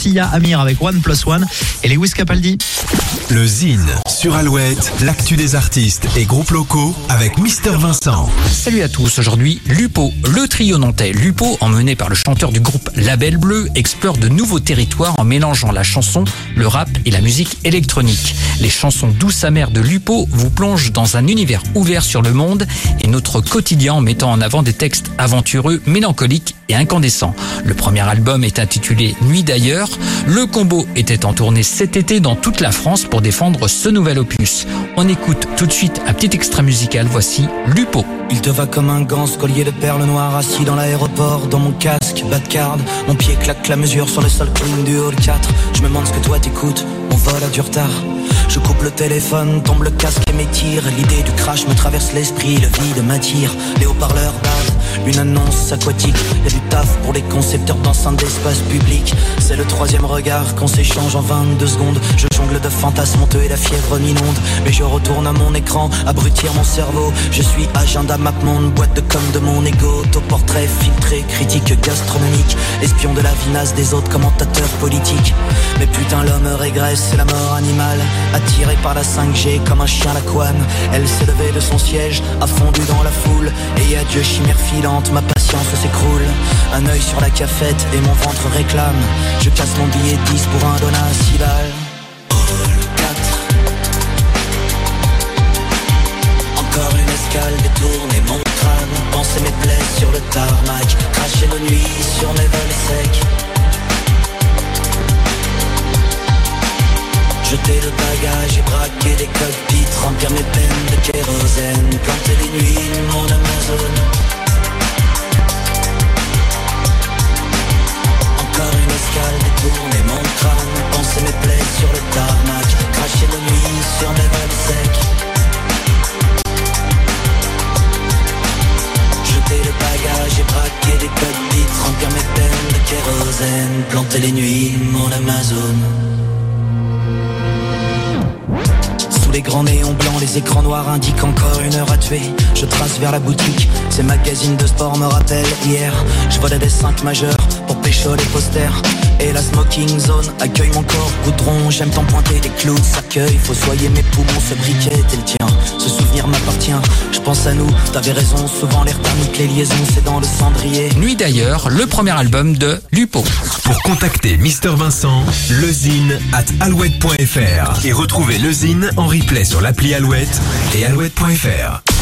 Sia Amir avec One Plus One et Lewis Capaldi. Le Zine sur Alouette, l'actu des artistes et groupes locaux avec Mister Vincent. Salut à tous, aujourd'hui Lupo, le trio nantais Lupo, emmené par le chanteur du groupe Label Bleu, explore de nouveaux territoires en mélangeant la chanson, le rap et la musique électronique. Les chansons douces amères de Lupo vous plongent dans un univers ouvert sur le monde et notre quotidien en mettant en avant des textes aventureux, mélancoliques et incandescents. Le premier album est intitulé Nuit d'ailleurs. Le combo était en tournée cet été dans toute la France pour défendre ce nouvel opus. On écoute tout de suite un petit extrait musical. Voici Lupo. Il te va comme un gant, collier de perles noires assis dans l'aéroport, dans mon casque, bas de card. Mon pied claque la mesure sur le sol clean du hall 4. Je me demande ce que toi t'écoutes, on vole à du retard. Je coupe le téléphone, tombe le casque et m'étire. L'idée du crash me traverse l'esprit, le vide m'attire. Les haut-parleurs battent, une annonce aquatique. Y'a du taf pour les concepteurs d'enceintes d'espace public. C'est le troisième regard qu'on s'échange en 22 secondes. Je jongle de fantasmes honteux et la fièvre m'inonde. Mais je retourne à mon écran, abrutir mon cerveau. Je suis agenda map monde, boîte de com de mon ego. Autoportrait filtré, critique gastronomique. Espion de la vinasse des autres commentateurs politiques. Mais putain, l'homme régresse, c'est la mort animale. Attirée par la 5G comme un chien la couane. Elle s'est levée de son siège, a fondu dans la foule. Et adieu chimère filante, ma patience s'écroule. Un œil sur la cafette et mon ventre réclame. Je casse mon billet 10 pour un donat à 6 balles. Encore une escale détournée mon crâne. Penser mes plaies sur le tarmac. Cracher de nuit sur mes vols secs. Jeter le bagage et braquer les cockpits. Remplir mes Planter les nuits mon Amazon Sous les grands néons blancs, les écrans noirs indiquent encore une heure à tuer. Je trace vers la boutique, ces magazines de sport me rappellent hier. Je volais des 5 majeurs pour pécho les posters. Et la smoking zone accueille mon corps goudron. J'aime t'en pointer des clous de cercueil. Faut soigner mes poumons, ce briquet est le tien. Pense à nous. T'avais raison, souvent l'air thermique, les liaisons, c'est dans le cendrier. Nuit d'ailleurs, le premier album de Lupo. Pour contacter Mister Vincent, lezine at alouette.fr et retrouver lezine en replay sur l'appli Alouette et alouette.fr.